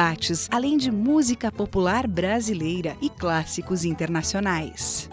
debates, além de música popular brasileira e clássicos internacionais.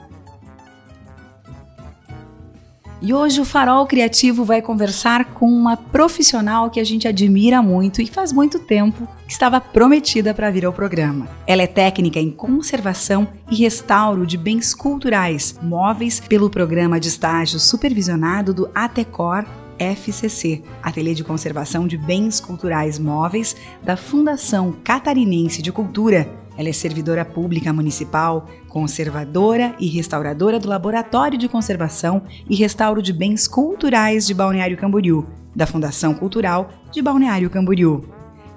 E hoje o Farol Criativo vai conversar com uma profissional que a gente admira muito e faz muito tempo que estava prometida para vir ao programa. Ela é técnica em conservação e restauro de bens culturais móveis pelo programa de estágio supervisionado do ATECOR FCC, Ateliê de Conservação de Bens Culturais Móveis da Fundação Catarinense de Cultura. Ela é servidora pública municipal, conservadora e restauradora do Laboratório de Conservação e Restauro de Bens Culturais de Balneário Camboriú, da Fundação Cultural de Balneário Camboriú.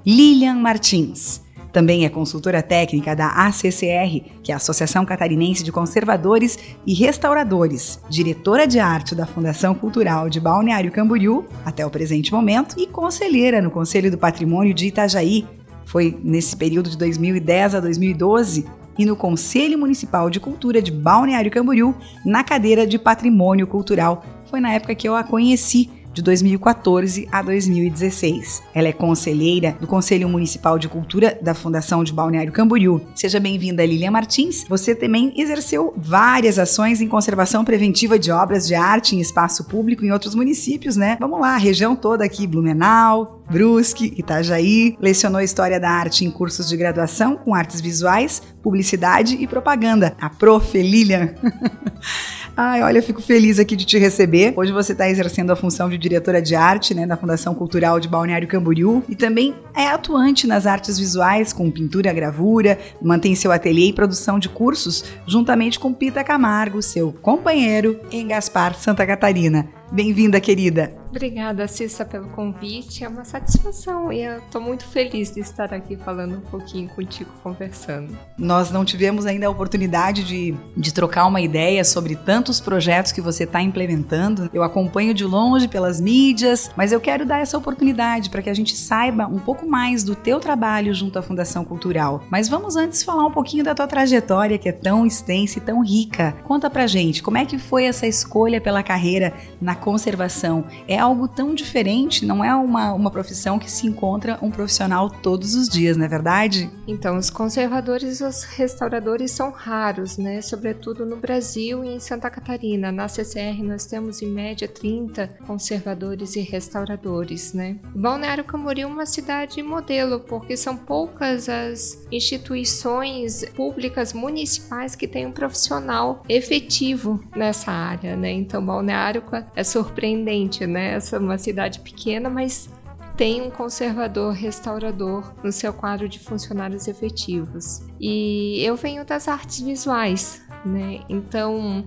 Lilian Martins também é consultora técnica da ACCR, que é a Associação Catarinense de Conservadores e Restauradores, diretora de arte da Fundação Cultural de Balneário Camboriú, até o presente momento, e conselheira no Conselho do Patrimônio de Itajaí. Foi nesse período de 2010 a 2012 e no Conselho Municipal de Cultura de Balneário Camboriú, na cadeira de Patrimônio Cultural. Foi na época que eu a conheci de 2014 a 2016. Ela é conselheira do Conselho Municipal de Cultura da Fundação de Balneário Camboriú. Seja bem-vinda, Lilian Martins. Você também exerceu várias ações em conservação preventiva de obras de arte em espaço público em outros municípios, né? Vamos lá, região toda aqui, Blumenau, Brusque, Itajaí, lecionou História da Arte em cursos de graduação com artes visuais, publicidade e propaganda. A prof. Lilian. Ai, olha, eu fico feliz aqui de te receber. Hoje você está exercendo a função de diretora de arte, né, da Fundação Cultural de Balneário Camboriú e também é atuante nas artes visuais com pintura, gravura, mantém seu ateliê e produção de cursos juntamente com Pita Camargo, seu companheiro em Gaspar, Santa Catarina. Bem-vinda, querida. Obrigada, Cissa, pelo convite. É uma satisfação e eu estou muito feliz de estar aqui falando um pouquinho contigo, conversando. Nós não tivemos ainda a oportunidade de, de trocar uma ideia sobre tantos projetos que você está implementando. Eu acompanho de longe pelas mídias, mas eu quero dar essa oportunidade para que a gente saiba um pouco mais do teu trabalho junto à Fundação Cultural. Mas vamos antes falar um pouquinho da tua trajetória, que é tão extensa e tão rica. Conta pra gente, como é que foi essa escolha pela carreira na conservação? É algo tão diferente, não é uma, uma profissão que se encontra um profissional todos os dias, não é verdade? Então, os conservadores e os restauradores são raros, né? Sobretudo no Brasil e em Santa Catarina. Na CCR nós temos em média 30 conservadores e restauradores, né? Balneário Camboriú é uma cidade modelo, porque são poucas as instituições públicas municipais que têm um profissional efetivo nessa área, né? Então, Balneário é surpreendente, né? essa uma cidade pequena, mas tem um conservador restaurador no seu quadro de funcionários efetivos. E eu venho das artes visuais, né? Então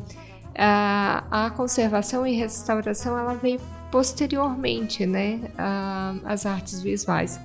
a, a conservação e restauração ela veio posteriormente, né? às artes visuais,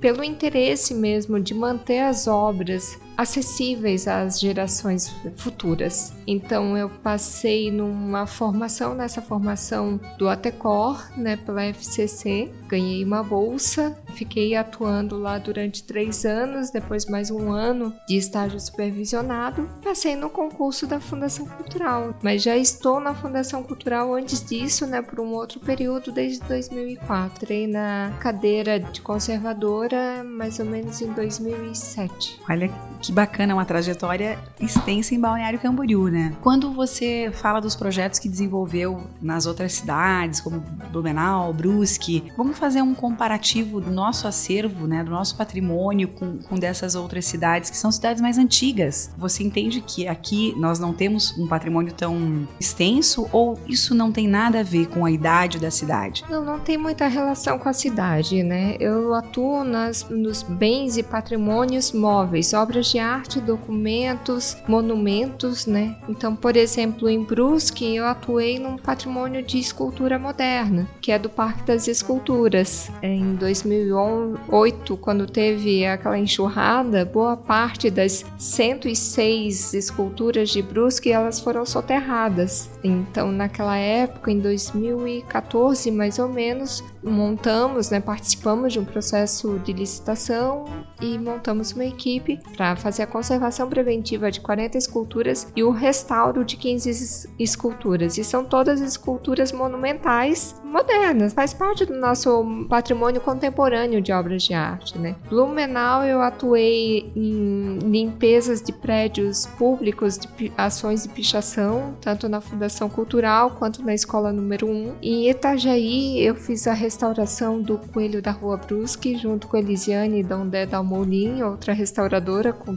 pelo interesse mesmo de manter as obras acessíveis às gerações futuras. Então eu passei numa formação, nessa formação do ATECOR, né, pela FCC, ganhei uma bolsa, fiquei atuando lá durante três anos, depois mais um ano de estágio supervisionado, passei no concurso da Fundação Cultural, mas já estou na Fundação Cultural antes disso, né, por um outro período, desde 2004. Entrei na cadeira de conservadora mais ou menos em 2007. Olha que que bacana, uma trajetória extensa em Balneário Camboriú, né? Quando você fala dos projetos que desenvolveu nas outras cidades, como Blumenau, Brusque, vamos fazer um comparativo do nosso acervo, né, do nosso patrimônio com, com dessas outras cidades, que são cidades mais antigas. Você entende que aqui nós não temos um patrimônio tão extenso ou isso não tem nada a ver com a idade da cidade? Não, não tem muita relação com a cidade, né? Eu atuo nas, nos bens e patrimônios móveis, obras de arte, documentos, monumentos, né? Então, por exemplo, em Brusque eu atuei num patrimônio de escultura moderna, que é do Parque das Esculturas. Em 2008, quando teve aquela enxurrada, boa parte das 106 esculturas de Brusque elas foram soterradas. Então, naquela época, em 2014 mais ou menos, montamos, né, participamos de um processo de licitação e montamos uma equipe para fazer a conservação preventiva de 40 esculturas e o restauro de 15 esculturas. E são todas esculturas monumentais modernas, faz parte do nosso patrimônio contemporâneo de obras de arte, né? Blumenau eu atuei em limpezas de prédios públicos, de ações de pichação, tanto na Fundação Cultural quanto na Escola Número 1. Em Itajaí eu fiz a restauração do Coelho da Rua Brusque, junto com Elisiane Dondé Dalmolin, outra restauradora com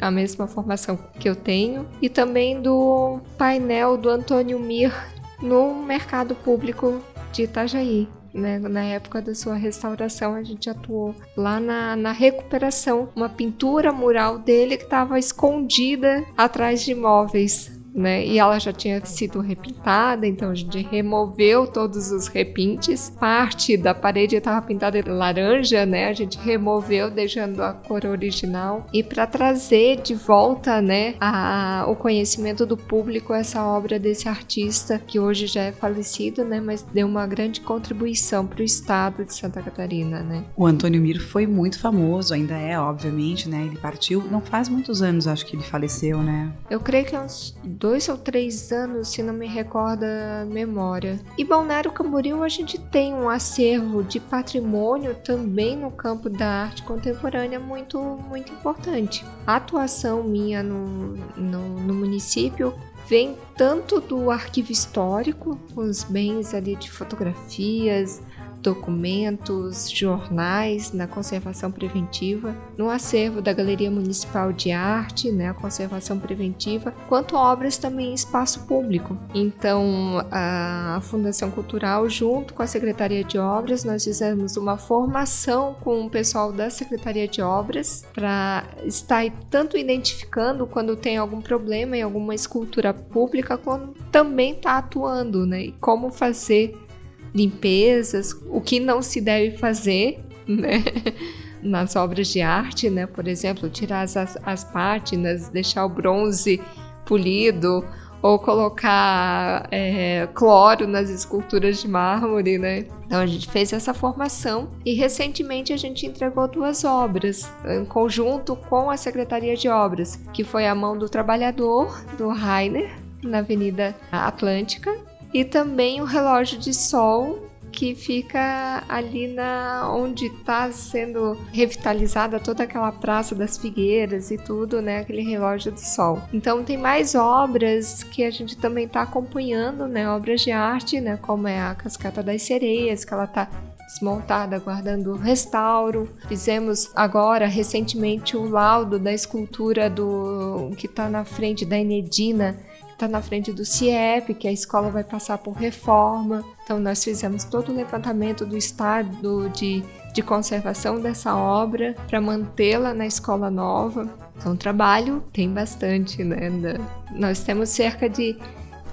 a mesma formação que eu tenho, e também do painel do Antônio Mir no mercado público de Itajaí. Né? Na época da sua restauração, a gente atuou lá na, na recuperação, uma pintura mural dele que estava escondida atrás de móveis né? E ela já tinha sido repintada, então a gente removeu todos os repintes. Parte da parede estava pintada de laranja, né? A gente removeu, deixando a cor original. E para trazer de volta, né, a, o conhecimento do público essa obra desse artista que hoje já é falecido, né? Mas deu uma grande contribuição para o estado de Santa Catarina, né? O Antônio Mir foi muito famoso, ainda é, obviamente, né? Ele partiu não faz muitos anos, acho que ele faleceu, né? Eu creio que uns dois ou três anos, se não me recorda a memória. E Balneário Camboriú a gente tem um acervo de patrimônio também no campo da arte contemporânea muito, muito importante. A atuação minha no, no, no município vem tanto do arquivo histórico, os bens ali de fotografias, documentos, jornais na conservação preventiva, no acervo da Galeria Municipal de Arte, né, a conservação preventiva, quanto obras também em espaço público. Então, a Fundação Cultural, junto com a Secretaria de Obras, nós fizemos uma formação com o pessoal da Secretaria de Obras para estar tanto identificando quando tem algum problema em alguma escultura pública, quando também está atuando, né? E como fazer limpezas, o que não se deve fazer, né? Nas obras de arte, né? Por exemplo, tirar as, as pátinas, deixar o bronze polido, ou colocar é, cloro nas esculturas de mármore, né? Então a gente fez essa formação e recentemente a gente entregou duas obras em conjunto com a Secretaria de Obras, que foi a Mão do Trabalhador do Rainer na Avenida Atlântica e também o relógio de sol que fica ali na onde está sendo revitalizada toda aquela praça das figueiras e tudo, né? Aquele relógio do sol. Então tem mais obras que a gente também está acompanhando, né? Obras de arte, né? Como é a Cascata das Sereias, que ela está desmontada, aguardando o restauro. Fizemos agora, recentemente, o laudo da escultura do que está na frente da Enedina está na frente do CIEP, que a escola vai passar por reforma. Então, nós fizemos todo o levantamento do estado de, de conservação dessa obra para mantê-la na escola nova. Então, trabalho tem bastante, né? Nós temos cerca de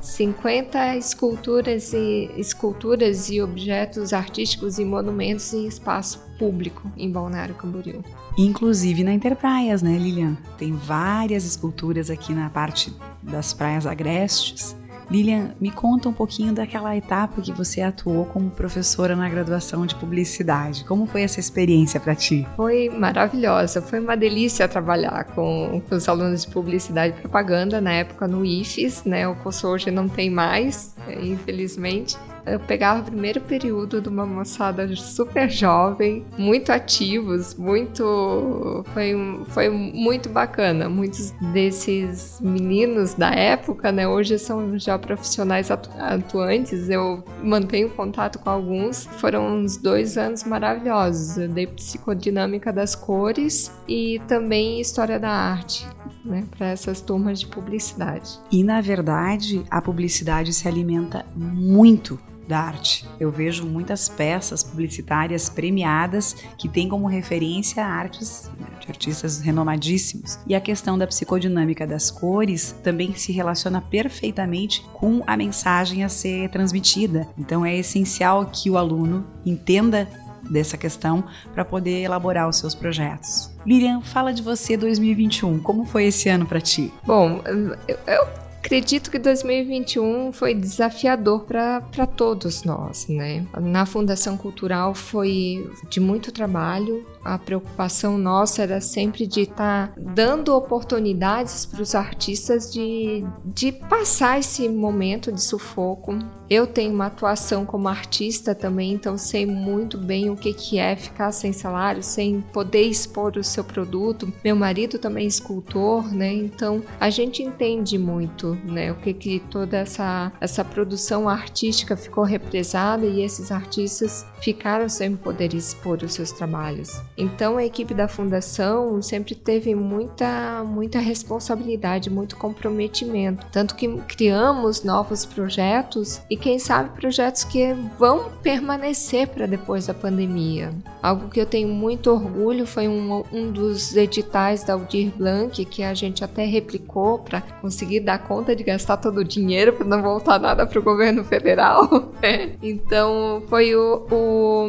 50 esculturas e esculturas e objetos artísticos e monumentos em espaço público em Balneário Camboriú. Inclusive na Interpraias, né, Lilian? Tem várias esculturas aqui na parte das praias agrestes Lilian, me conta um pouquinho daquela etapa que você atuou como professora na graduação de publicidade. Como foi essa experiência para ti? Foi maravilhosa, foi uma delícia trabalhar com, com, os alunos de publicidade e propaganda na época no IFES, né? O curso hoje não tem mais, infelizmente eu pegava o primeiro período de uma moçada super jovem, muito ativos, muito. Foi, foi muito bacana. Muitos desses meninos da época, né, hoje são já profissionais atuantes, eu mantenho contato com alguns. Foram uns dois anos maravilhosos. Eu dei psicodinâmica das cores e também história da arte. Né, para essas turmas de publicidade. E na verdade, a publicidade se alimenta muito da arte. Eu vejo muitas peças publicitárias premiadas que têm como referência artes de artistas renomadíssimos. E a questão da psicodinâmica das cores também se relaciona perfeitamente com a mensagem a ser transmitida. Então é essencial que o aluno entenda dessa questão para poder elaborar os seus projetos. Lilian, fala de você 2021. Como foi esse ano para ti? Bom, eu, eu acredito que 2021 foi desafiador para todos nós, né? Na Fundação Cultural foi de muito trabalho, a preocupação nossa era sempre de estar tá dando oportunidades para os artistas de, de passar esse momento de sufoco. Eu tenho uma atuação como artista também, então sei muito bem o que, que é ficar sem salário, sem poder expor o seu produto. Meu marido também é escultor, né? Então a gente entende muito, né? O que, que toda essa, essa produção artística ficou represada e esses artistas ficaram sem poder expor os seus trabalhos. Então a equipe da fundação sempre teve muita muita responsabilidade, muito comprometimento, tanto que criamos novos projetos e quem sabe projetos que vão permanecer para depois da pandemia. Algo que eu tenho muito orgulho foi um, um dos editais da Aldir Blanc que a gente até replicou para conseguir dar conta de gastar todo o dinheiro para não voltar nada para o governo federal. então foi o, o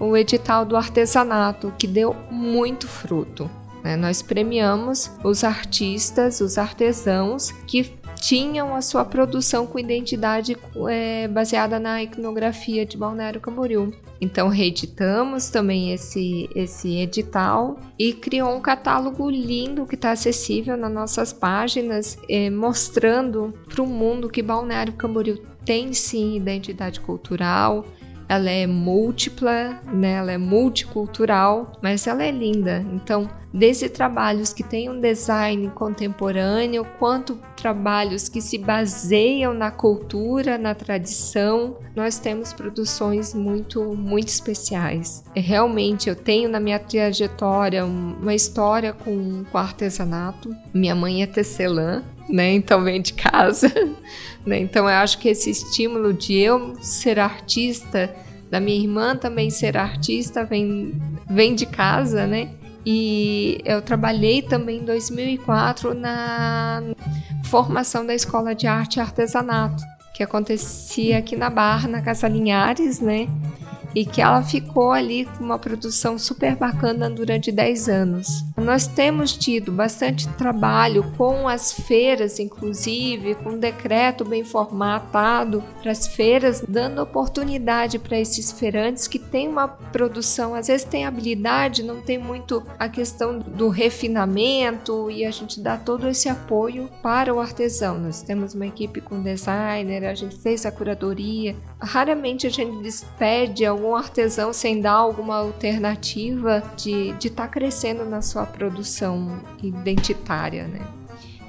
o edital do artesanato, que deu muito fruto. Né? Nós premiamos os artistas, os artesãos que tinham a sua produção com identidade é, baseada na iconografia de Balneário Camboriú. Então reeditamos também esse, esse edital e criou um catálogo lindo que está acessível nas nossas páginas, é, mostrando para o mundo que Balneário Camboriú tem sim identidade cultural, ela é múltipla, né? Ela é multicultural, mas ela é linda. Então, desde trabalhos que têm um design contemporâneo, quanto trabalhos que se baseiam na cultura, na tradição, nós temos produções muito, muito especiais. E realmente, eu tenho na minha trajetória uma história com, com artesanato. Minha mãe é tecelã, né? Então vem de casa. Né? Então eu acho que esse estímulo de eu ser artista, da minha irmã também ser artista, vem, vem de casa, né? E eu trabalhei também em 2004 na formação da Escola de Arte e Artesanato, que acontecia aqui na Barra, na Casa Linhares, né? e que ela ficou ali com uma produção super bacana durante 10 anos. Nós temos tido bastante trabalho com as feiras, inclusive, com um decreto bem formatado para as feiras, dando oportunidade para esses feirantes que têm uma produção, às vezes tem habilidade, não tem muito a questão do refinamento e a gente dá todo esse apoio para o artesão. Nós temos uma equipe com designer, a gente fez a curadoria. Raramente a gente despede algum artesão sem dar alguma alternativa de estar tá crescendo na sua produção identitária, né?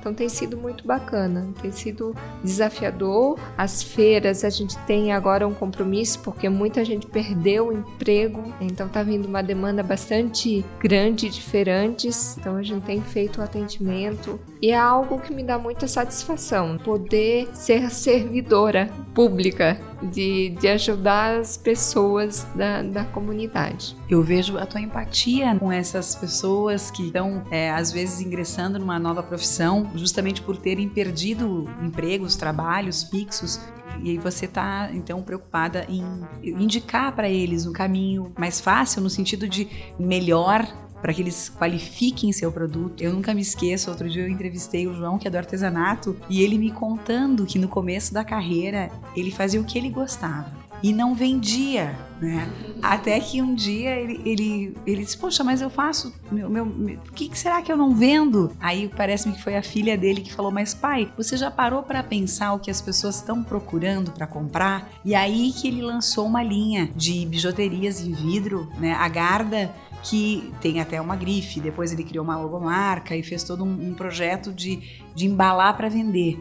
Então tem sido muito bacana, tem sido desafiador. As feiras a gente tem agora um compromisso porque muita gente perdeu o emprego, então tá vindo uma demanda bastante grande de feirantes. Então a gente tem feito o atendimento e é algo que me dá muita satisfação poder ser servidora pública de, de ajudar as pessoas da, da comunidade. Eu vejo a tua empatia com essas pessoas que estão, é, às vezes, ingressando numa nova profissão, justamente por terem perdido empregos, trabalhos fixos. E aí você está então preocupada em indicar para eles um caminho mais fácil no sentido de melhor para que eles qualifiquem seu produto. Eu nunca me esqueço, outro dia eu entrevistei o João, que é do artesanato, e ele me contando que no começo da carreira ele fazia o que ele gostava e não vendia, né? Até que um dia ele, ele, ele disse, poxa, mas eu faço, meu, meu, meu que, que, será que eu não vendo? Aí parece-me que foi a filha dele que falou, mas pai, você já parou para pensar o que as pessoas estão procurando para comprar? E aí que ele lançou uma linha de bijuterias em vidro, né? A Garda que tem até uma grife. Depois ele criou uma logomarca e fez todo um, um projeto de, de embalar para vender.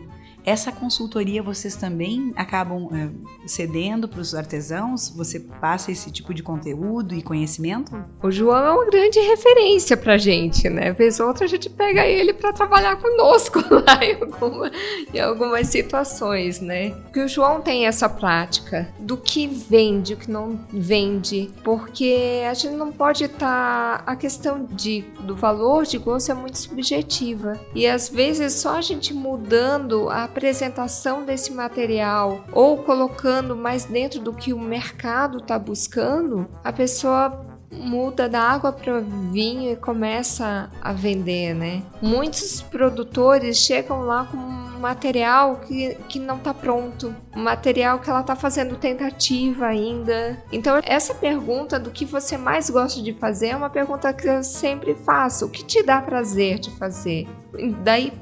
Essa consultoria vocês também acabam é, cedendo para os artesãos? Você passa esse tipo de conteúdo e conhecimento? O João é uma grande referência para gente, né? Vez ou outra a gente pega ele para trabalhar conosco lá em, alguma, em algumas situações, né? Porque o João tem essa prática do que vende, o que não vende, porque a gente não pode estar. Tá, a questão de, do valor de gosto é muito subjetiva. E às vezes só a gente mudando a apresentação desse material ou colocando mais dentro do que o mercado está buscando, a pessoa muda da água para vinho e começa a vender, né? Muitos produtores chegam lá com um material que, que não está pronto, um material que ela está fazendo tentativa ainda. Então, essa pergunta do que você mais gosta de fazer é uma pergunta que eu sempre faço. O que te dá prazer de fazer? Daí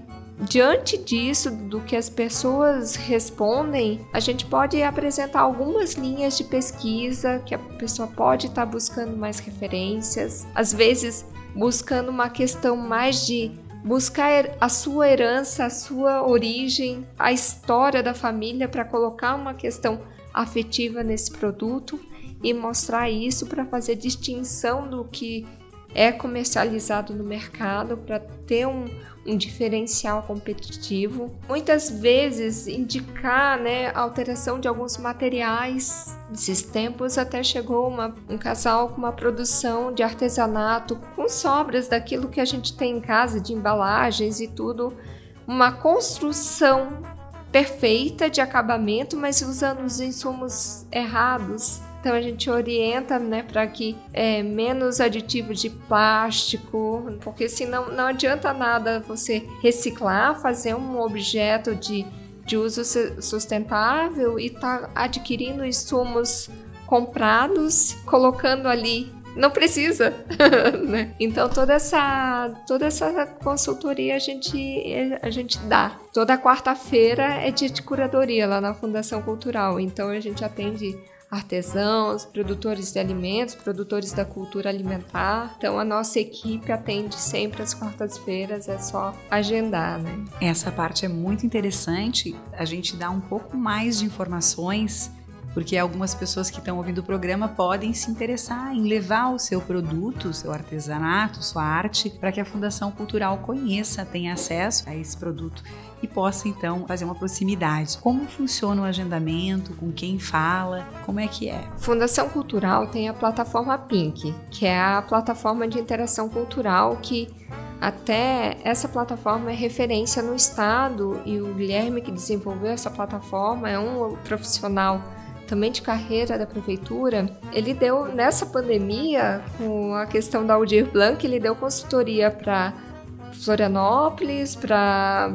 Diante disso, do que as pessoas respondem, a gente pode apresentar algumas linhas de pesquisa que a pessoa pode estar tá buscando mais referências, às vezes buscando uma questão mais de buscar a sua herança, a sua origem, a história da família para colocar uma questão afetiva nesse produto e mostrar isso para fazer distinção do que é comercializado no mercado para ter um, um diferencial competitivo. Muitas vezes indicar né, alteração de alguns materiais. Nesses tempos até chegou uma, um casal com uma produção de artesanato com sobras daquilo que a gente tem em casa, de embalagens e tudo. Uma construção perfeita de acabamento, mas usando os insumos errados. Então a gente orienta, né, para que é, menos aditivos de plástico, porque senão não adianta nada você reciclar, fazer um objeto de, de uso sustentável e tá adquirindo insumos comprados, colocando ali não precisa, né? Então toda essa toda essa consultoria a gente a gente dá. Toda quarta-feira é dia de curadoria lá na Fundação Cultural. Então a gente atende artesãos, produtores de alimentos, produtores da cultura alimentar. Então a nossa equipe atende sempre às quartas-feiras, é só agendar, né? Essa parte é muito interessante, a gente dá um pouco mais de informações porque algumas pessoas que estão ouvindo o programa podem se interessar em levar o seu produto, seu artesanato, sua arte, para que a Fundação Cultural conheça, tenha acesso a esse produto e possa então fazer uma proximidade. Como funciona o agendamento, com quem fala, como é que é? Fundação Cultural tem a plataforma Pink, que é a plataforma de interação cultural que até essa plataforma é referência no estado e o Guilherme que desenvolveu essa plataforma é um profissional também de carreira da prefeitura, ele deu nessa pandemia, com a questão da Aldir Blanc, ele deu consultoria para Florianópolis, para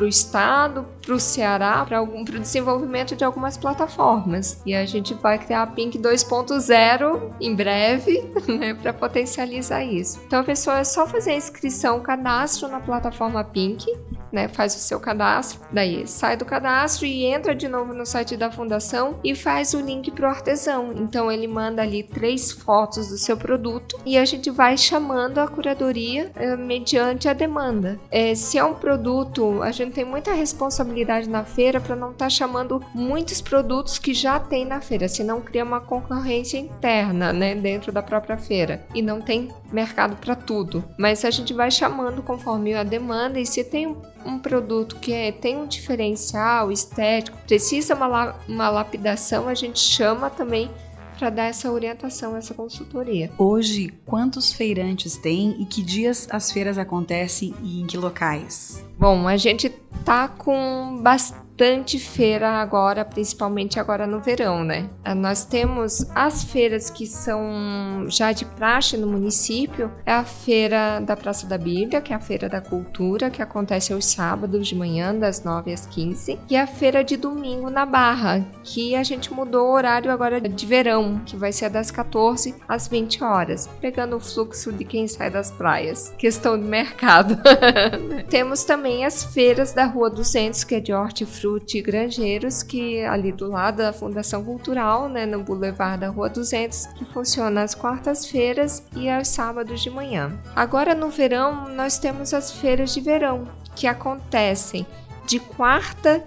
o estado, para o Ceará, para o desenvolvimento de algumas plataformas. E a gente vai criar a Pink 2.0 em breve, né, para potencializar isso. Então a pessoa é só fazer a inscrição, cadastro na plataforma Pink, né, faz o seu cadastro, daí sai do cadastro e entra de novo no site da fundação e faz o link para o artesão. Então ele manda ali três fotos do seu produto e a gente vai chamando a curadoria eh, mediante a demanda. É, se é um produto, a gente tem muita responsabilidade na feira para não estar tá chamando muitos produtos que já tem na feira, senão cria uma concorrência interna, né, dentro da própria feira e não tem mercado para tudo. Mas a gente vai chamando conforme a demanda e se tem um produto que é, tem um diferencial estético, precisa uma, uma lapidação, a gente chama também para dar essa orientação, essa consultoria. Hoje, quantos feirantes tem e que dias as feiras acontecem e em que locais? Bom, a gente tá com bastante bastante feira agora, principalmente agora no verão, né? Ah, nós temos as feiras que são já de praxe no município, é a feira da Praça da Bíblia, que é a feira da cultura, que acontece aos sábados de manhã, das 9 às 15, e a feira de domingo na Barra, que a gente mudou o horário agora de verão, que vai ser das 14 às 20 horas, pegando o fluxo de quem sai das praias. Questão de mercado. temos também as feiras da Rua 200, que é de hortifruti Fruti Granjeiros, que ali do lado da Fundação Cultural, né, no Boulevard da Rua 200, que funciona às quartas-feiras e aos sábados de manhã. Agora no verão, nós temos as feiras de verão, que acontecem de quarta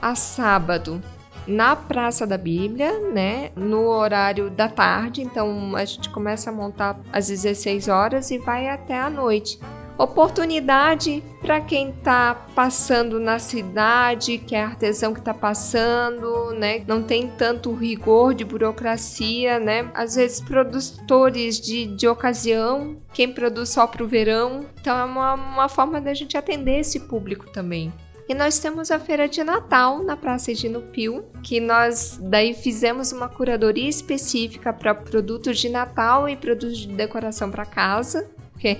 a sábado na Praça da Bíblia, né, no horário da tarde. Então a gente começa a montar às 16 horas e vai até a noite. Oportunidade para quem está passando na cidade, que é artesão que está passando, né? Não tem tanto rigor de burocracia, né? Às vezes produtores de, de ocasião, quem produz só para o verão. Então é uma, uma forma da gente atender esse público também. E nós temos a feira de Natal na Praça Edino Pio, que nós daí fizemos uma curadoria específica para produtos de Natal e produtos de decoração para casa, porque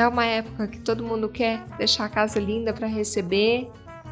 é uma época que todo mundo quer deixar a casa linda para receber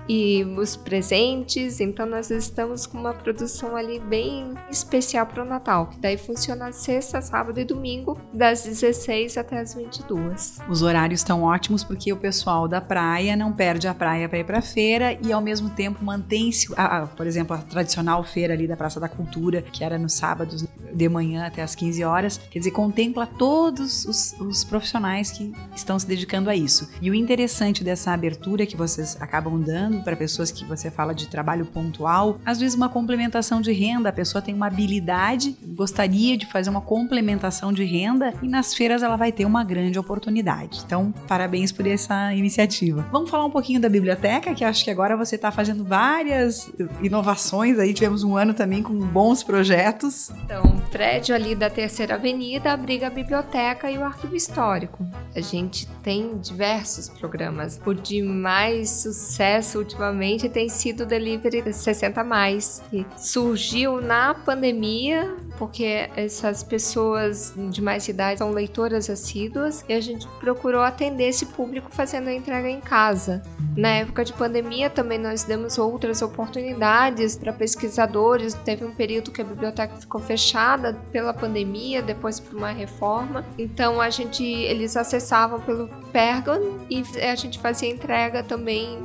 e os presentes. Então nós estamos com uma produção ali bem especial para o Natal, que daí funciona sexta, sábado e domingo, das 16 até as 22. Os horários estão ótimos porque o pessoal da praia não perde a praia para ir para feira e ao mesmo tempo mantém-se, por exemplo, a tradicional feira ali da Praça da Cultura, que era nos sábados de manhã até as 15 horas, quer dizer, contempla todos os, os profissionais que estão se dedicando a isso. E o interessante dessa abertura que vocês acabam dando para pessoas que você fala de trabalho pontual, às vezes uma complementação de renda, a pessoa tem uma habilidade, gostaria de fazer uma complementação de renda e nas feiras ela vai ter uma grande oportunidade. Então, parabéns por essa iniciativa. Vamos falar um pouquinho da biblioteca, que acho que agora você está fazendo várias inovações aí, tivemos um ano também com bons projetos. Então, prédio ali da Terceira Avenida abriga a biblioteca e o arquivo histórico. A gente tem diversos programas. O de mais sucesso ultimamente tem sido o Delivery 60 mais, que surgiu na pandemia, porque essas pessoas de mais idade são leitoras assíduas e a gente procurou atender esse público fazendo a entrega em casa. Na época de pandemia também nós demos outras oportunidades para pesquisadores. Teve um período que a biblioteca ficou fechada pela pandemia, depois por uma reforma. Então a gente eles acessavam pelo Pergon e a gente fazia entrega também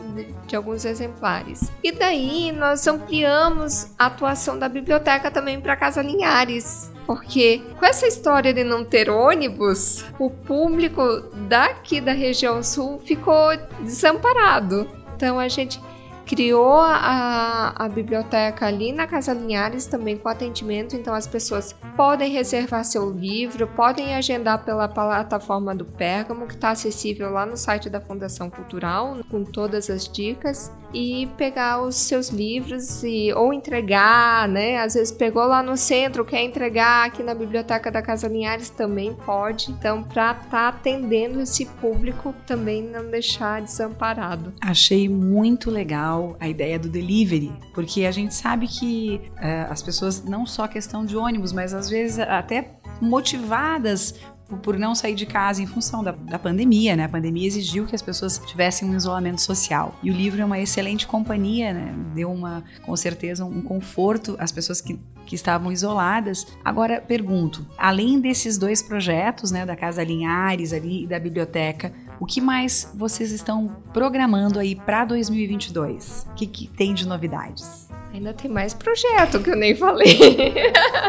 de, alguns exemplares. E daí nós ampliamos a atuação da biblioteca também para Casa Linhares porque com essa história de não ter ônibus, o público daqui da região sul ficou desamparado. Então a gente criou a, a biblioteca ali na Casa Linhares também com atendimento, então as pessoas podem reservar seu livro, podem agendar pela plataforma do Pérgamo, que está acessível lá no site da Fundação Cultural, com todas as dicas, e pegar os seus livros e ou entregar, né? Às vezes pegou lá no centro, quer entregar aqui na biblioteca da Casa Linhares também pode. Então, para estar tá atendendo esse público, também não deixar desamparado. Achei muito legal legal a ideia do delivery, porque a gente sabe que uh, as pessoas, não só questão de ônibus, mas às vezes até motivadas por não sair de casa em função da, da, pandemia, né? A pandemia exigiu que as pessoas tivessem um isolamento social. E o livro é uma excelente companhia, né? Deu uma, com certeza, um conforto às pessoas que, que estavam isoladas. Agora, pergunto, além desses dois projetos, né? Da Casa Linhares ali e da biblioteca, o que mais vocês estão programando aí para 2022? O que, que tem de novidades? Ainda tem mais projeto que eu nem falei.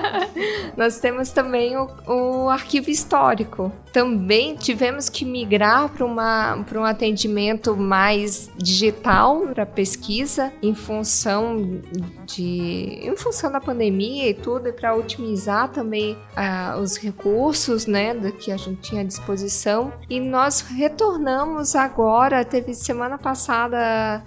Nós temos também o, o, arquivo histórico. Também tivemos que migrar para um atendimento mais digital para pesquisa em função de em função da pandemia e tudo e para otimizar também uh, os recursos né que a gente tinha à disposição e nós retornamos agora teve semana passada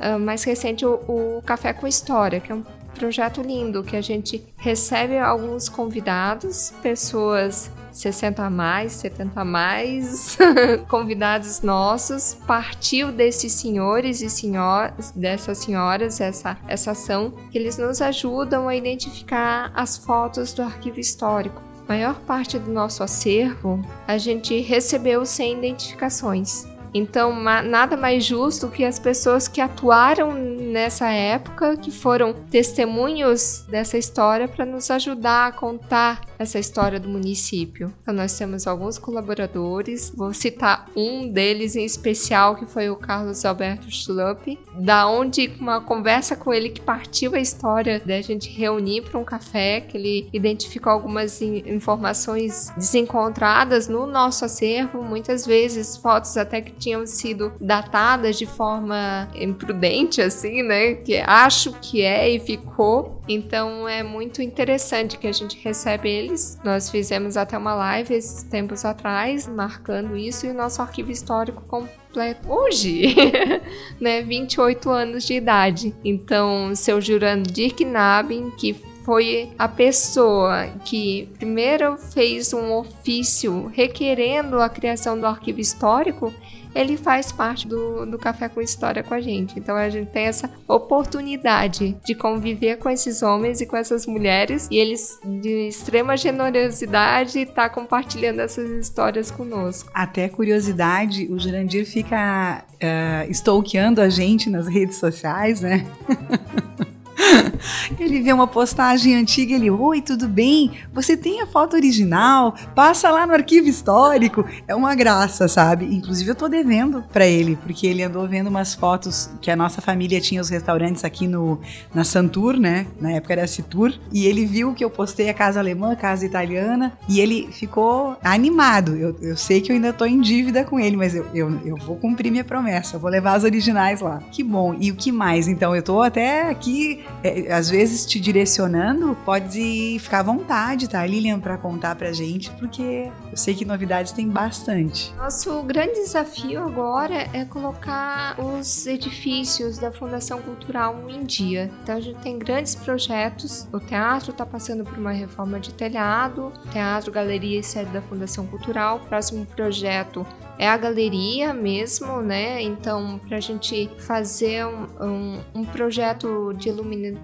uh, mais recente o, o Café com História, que é um projeto lindo que a gente recebe alguns convidados, pessoas 60 a mais, 70 a mais, convidados nossos, partiu desses senhores e senhoras, dessas senhoras, essa, essa ação, que eles nos ajudam a identificar as fotos do arquivo histórico. A maior parte do nosso acervo a gente recebeu sem identificações. Então, nada mais justo que as pessoas que atuaram nessa época, que foram testemunhos dessa história, para nos ajudar a contar essa história do município. Então, nós temos alguns colaboradores, vou citar um deles em especial, que foi o Carlos Alberto Schlupp, da onde uma conversa com ele que partiu a história da gente reunir para um café, que ele identificou algumas informações desencontradas no nosso acervo, muitas vezes fotos até que tinham sido datadas de forma imprudente, assim, né? Que acho que é e ficou. Então é muito interessante que a gente recebe Nós fizemos até uma live esses tempos atrás, marcando isso, e o nosso arquivo histórico completo hoje, né? 28 anos de idade. Então, seu Jurando Dirk Nabin, que foi a pessoa que primeiro fez um ofício requerendo a criação do arquivo histórico ele faz parte do, do Café com História com a gente. Então a gente tem essa oportunidade de conviver com esses homens e com essas mulheres e eles de extrema generosidade tá compartilhando essas histórias conosco. Até curiosidade, o Jurandir fica uh, stalkeando a gente nas redes sociais, né? Ele vê uma postagem antiga, ele, oi, tudo bem? Você tem a foto original? Passa lá no arquivo histórico. É uma graça, sabe? Inclusive eu tô devendo para ele, porque ele andou vendo umas fotos que a nossa família tinha os restaurantes aqui no na Santur, né? Na época era Citur, e ele viu que eu postei a casa alemã, a casa italiana, e ele ficou animado. Eu, eu sei que eu ainda tô em dívida com ele, mas eu, eu, eu vou cumprir minha promessa, eu vou levar as originais lá. Que bom. E o que mais? Então eu tô até aqui é, às vezes te direcionando, pode ficar à vontade, tá, Lilian, para contar pra gente, porque eu sei que novidades tem bastante. Nosso grande desafio agora é colocar os edifícios da Fundação Cultural em dia. Então a gente tem grandes projetos. O teatro está passando por uma reforma de telhado, teatro, galeria e sede da Fundação Cultural. O próximo projeto é a galeria mesmo, né? Então, para a gente fazer um, um, um projeto de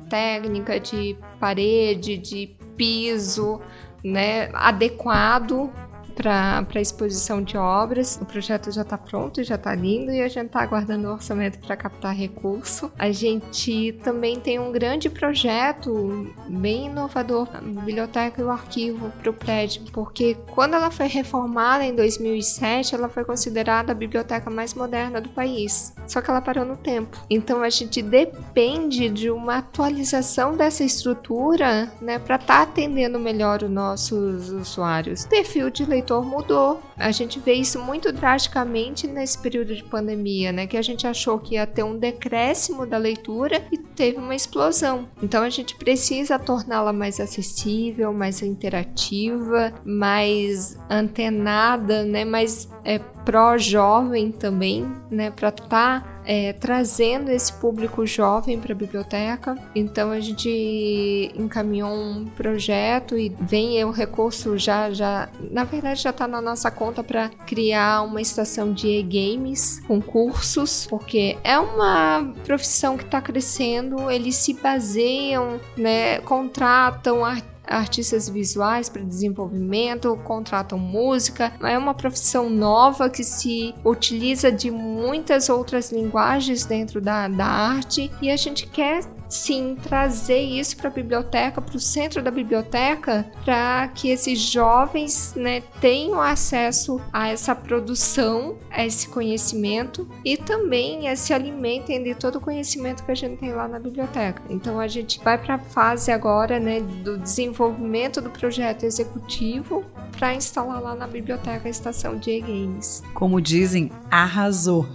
técnica, de parede, de piso, né, adequado para exposição de obras. O projeto já está pronto, já está lindo e a gente está aguardando o orçamento para captar recurso. A gente também tem um grande projeto bem inovador, a biblioteca e o arquivo para o prédio, porque quando ela foi reformada em 2007, ela foi considerada a biblioteca mais moderna do país. Só que ela parou no tempo. Então a gente depende de uma atualização dessa estrutura, né, para estar tá atendendo melhor os nossos usuários. Perfil de leitura leitor mudou. A gente vê isso muito drasticamente nesse período de pandemia, né? Que a gente achou que ia ter um decréscimo da leitura e teve uma explosão. Então a gente precisa torná-la mais acessível, mais interativa, mais antenada, né? Mais é, pró-jovem também, né? Para estar tá é, trazendo esse público jovem para a biblioteca. Então a gente encaminhou um projeto e vem o recurso já, já na verdade já está na nossa conta para criar uma estação de e-games com cursos, porque é uma profissão que está crescendo. Eles se baseiam, né, contratam artistas artistas visuais para desenvolvimento, contratam música. É uma profissão nova que se utiliza de muitas outras linguagens dentro da, da arte e a gente quer sim trazer isso para a biblioteca, para o centro da biblioteca, para que esses jovens né, tenham acesso a essa produção, a esse conhecimento e também se alimentem de todo o conhecimento que a gente tem lá na biblioteca. Então a gente vai para a fase agora né, do desenvolvimento do projeto executivo para instalar lá na biblioteca a estação de e-games. Como dizem, arrasou.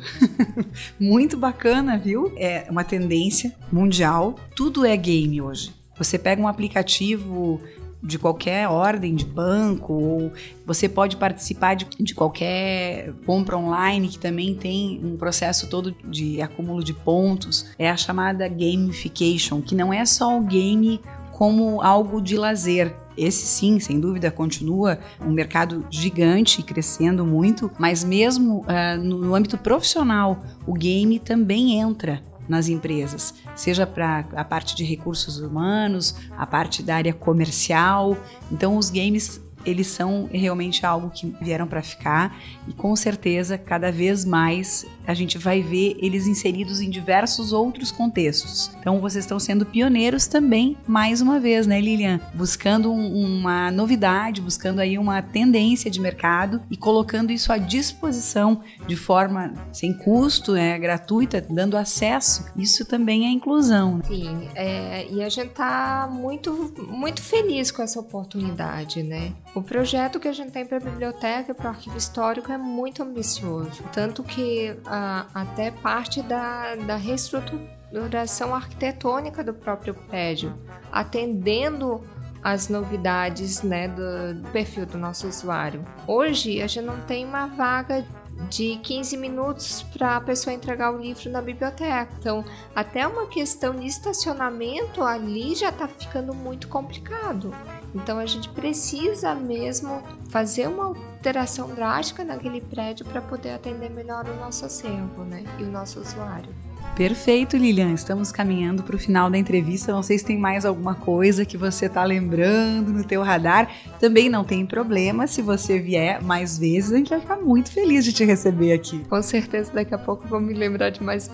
Muito bacana, viu? É uma tendência mundial. Tudo é game hoje. Você pega um aplicativo de qualquer ordem de banco, ou você pode participar de, de, qualquer compra online que também tem um processo todo de acúmulo de pontos. É a chamada gamification, que não é só o game como algo de lazer, esse sim, sem dúvida, continua um mercado gigante, crescendo muito, mas mesmo uh, no âmbito profissional, o game também entra nas empresas, seja para a parte de recursos humanos, a parte da área comercial. Então, os games eles são realmente algo que vieram para ficar e com certeza cada vez mais a gente vai ver eles inseridos em diversos outros contextos. Então vocês estão sendo pioneiros também, mais uma vez, né, Lilian? Buscando um, uma novidade, buscando aí uma tendência de mercado e colocando isso à disposição de forma sem custo, né, gratuita, dando acesso. Isso também é inclusão. Sim, é, e a gente está muito, muito feliz com essa oportunidade, né? O projeto que a gente tem para a biblioteca e para o arquivo histórico é muito ambicioso, tanto que a, até parte da, da reestruturação arquitetônica do próprio prédio, atendendo as novidades né, do, do perfil do nosso usuário. Hoje a gente não tem uma vaga de 15 minutos para a pessoa entregar o livro na biblioteca. Então, até uma questão de estacionamento ali já está ficando muito complicado. Então, a gente precisa mesmo fazer uma alteração drástica naquele prédio para poder atender melhor o nosso acervo né? e o nosso usuário. Perfeito, Lilian. Estamos caminhando para o final da entrevista. Não sei se tem mais alguma coisa que você está lembrando no teu radar. Também não tem problema se você vier mais vezes. A gente vai ficar muito feliz de te receber aqui. Com certeza, daqui a pouco vou me lembrar de mais,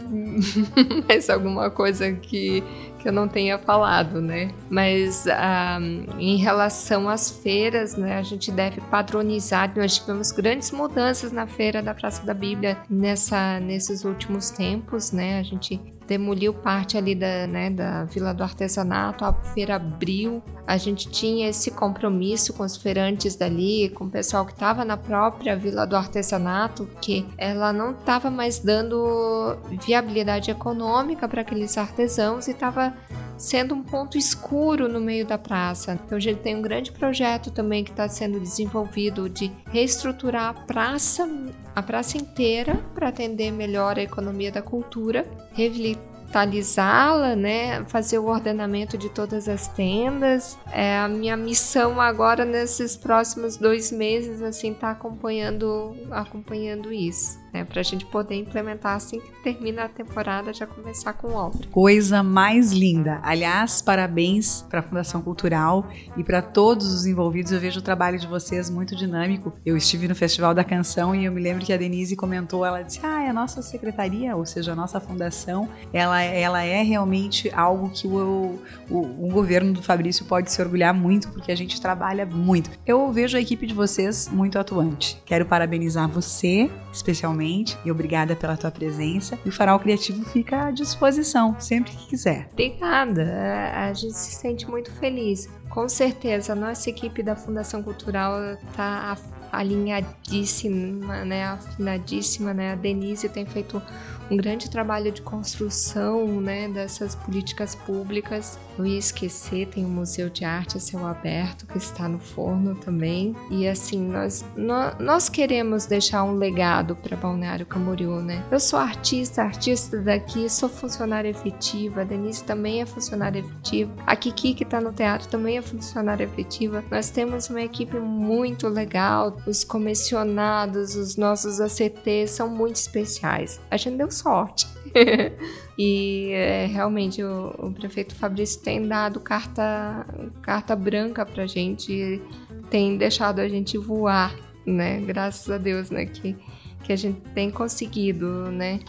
mais alguma coisa que, que eu não tenha falado, né? Mas ah, em relação às feiras, né, a gente deve padronizar. Nós tivemos grandes mudanças na feira da Praça da Bíblia nessa, nesses últimos tempos, né? A gente demoliu parte ali da, né, da Vila do Artesanato, a feira abriu. A gente tinha esse compromisso com os feirantes dali, com o pessoal que estava na própria Vila do Artesanato, que ela não estava mais dando viabilidade econômica para aqueles artesãos e estava sendo um ponto escuro no meio da praça. Então a gente tem um grande projeto também que está sendo desenvolvido de reestruturar a praça, a praça inteira para atender melhor a economia da cultura, revitalizá-la, né? Fazer o ordenamento de todas as tendas. É a minha missão agora nesses próximos dois meses, assim, tá acompanhando, acompanhando isso né? Para a gente poder implementar assim que termina a temporada, já começar com obra. Coisa mais linda. Aliás, parabéns para a Fundação Cultural e para todos os envolvidos. Eu vejo o trabalho de vocês muito dinâmico. Eu estive no Festival da Canção e eu me lembro que a Denise comentou, ela disse: "Ah, é a nossa secretaria, ou seja, a nossa fundação, ela, ela é realmente algo que o, o, o governo do Fabrício pode se orgulhar muito, porque a gente trabalha muito. Eu vejo a equipe de vocês muito atuante. Quero parabenizar você, especialmente e obrigada pela tua presença. E o Farol Criativo fica à disposição sempre que quiser. Obrigada, a gente se sente muito feliz. Com certeza, a nossa equipe da Fundação Cultural está alinhadíssima, né, afinadíssima, né? A Denise tem feito um grande trabalho de construção né, dessas políticas públicas. Não ia esquecer, tem o Museu de Arte a Céu Aberto, que está no forno também. E assim, nós, nós, nós queremos deixar um legado para Balneário Camboriú, né? Eu sou artista, artista daqui, sou funcionária efetiva, a Denise também é funcionária efetiva, a Kiki, que está no teatro, também é funcionária efetiva. Nós temos uma equipe muito legal, os comissionados, os nossos ACTs são muito especiais. A gente deu sorte. e é, realmente o, o, prefeito Fabrício tem dado carta, carta branca pra gente, tem deixado a gente voar, né? Graças a Deus, né? Que, que a gente tem conseguido, né?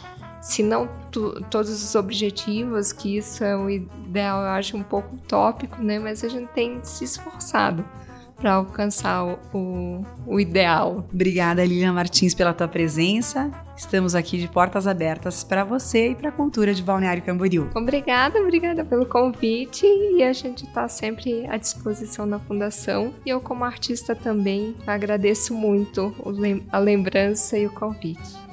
Se não tu, todos os objetivos, que isso é o ideal, eu acho um pouco utópico, né? Mas a gente tem se esforçado para alcançar o, o, ideal. Obrigada, Lilian Martins, pela tua presença. Estamos aqui de portas abertas para você e para a cultura de Balneário Camboriú. Obrigada, obrigada pelo convite e a gente está sempre à disposição na Fundação. E eu, como artista, também agradeço muito a lembrança e o convite.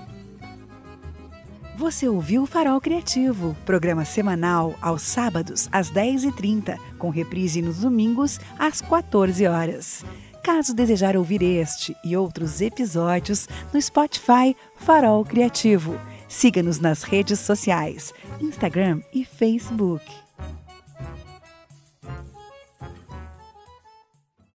Você ouviu o Farol Criativo, programa semanal aos sábados às 10h30, com reprise nos domingos às 14 horas. Caso desejar ouvir este e outros episódios no Spotify Farol Criativo, siga-nos nas redes sociais, Instagram e Facebook.